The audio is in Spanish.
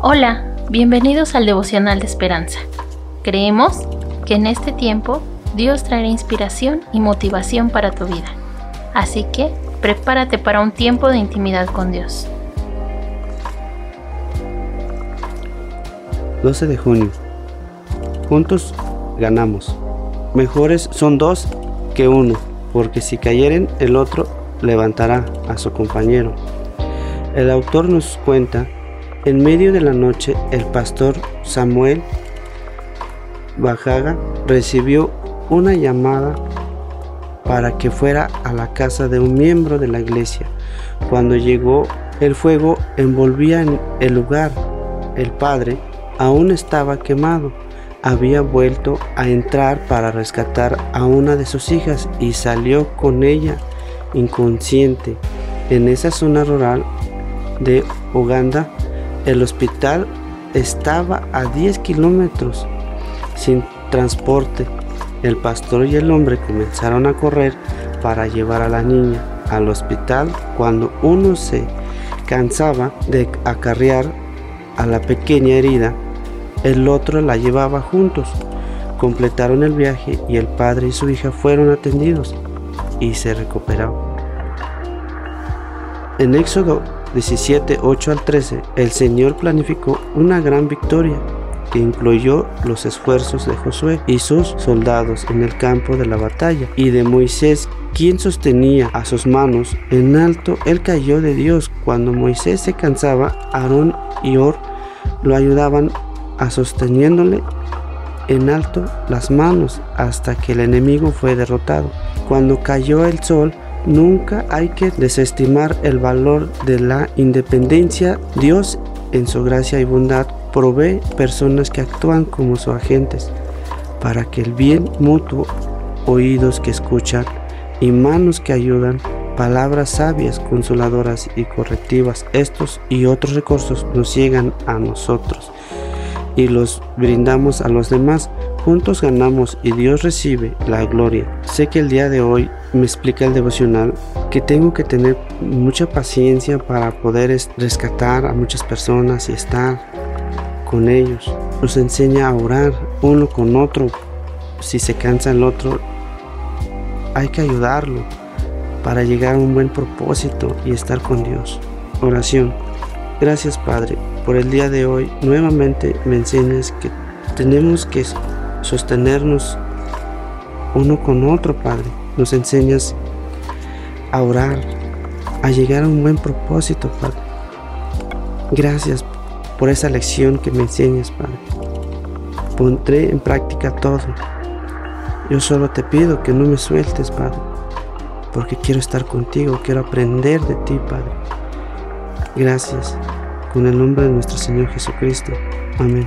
Hola, bienvenidos al devocional de esperanza. Creemos que en este tiempo Dios traerá inspiración y motivación para tu vida. Así que prepárate para un tiempo de intimidad con Dios. 12 de junio. Juntos ganamos. Mejores son dos que uno, porque si cayeren el otro levantará a su compañero. El autor nos cuenta en medio de la noche, el pastor Samuel Bajaga recibió una llamada para que fuera a la casa de un miembro de la iglesia. Cuando llegó, el fuego envolvía el lugar. El padre aún estaba quemado. Había vuelto a entrar para rescatar a una de sus hijas y salió con ella inconsciente. En esa zona rural de Uganda, el hospital estaba a 10 kilómetros sin transporte. El pastor y el hombre comenzaron a correr para llevar a la niña al hospital cuando uno se cansaba de acarrear a la pequeña herida, el otro la llevaba juntos. Completaron el viaje y el padre y su hija fueron atendidos y se recuperaron. En Éxodo 17, 8 al 13, el Señor planificó una gran victoria que incluyó los esfuerzos de Josué y sus soldados en el campo de la batalla y de Moisés quien sostenía a sus manos en alto, él cayó de Dios. Cuando Moisés se cansaba, Aarón y Or lo ayudaban a sosteniéndole en alto las manos hasta que el enemigo fue derrotado. Cuando cayó el sol, Nunca hay que desestimar el valor de la independencia. Dios, en su gracia y bondad, provee personas que actúan como sus agentes para que el bien mutuo, oídos que escuchan y manos que ayudan, palabras sabias, consoladoras y correctivas, estos y otros recursos nos llegan a nosotros y los brindamos a los demás Juntos ganamos y Dios recibe la gloria. Sé que el día de hoy me explica el devocional que tengo que tener mucha paciencia para poder rescatar a muchas personas y estar con ellos. Nos enseña a orar uno con otro. Si se cansa el otro, hay que ayudarlo para llegar a un buen propósito y estar con Dios. Oración. Gracias Padre por el día de hoy. Nuevamente me enseñas que tenemos que sostenernos uno con otro, Padre. Nos enseñas a orar, a llegar a un buen propósito, Padre. Gracias por esa lección que me enseñas, Padre. Pondré en práctica todo. Yo solo te pido que no me sueltes, Padre, porque quiero estar contigo, quiero aprender de ti, Padre. Gracias. Con el nombre de nuestro Señor Jesucristo. Amén.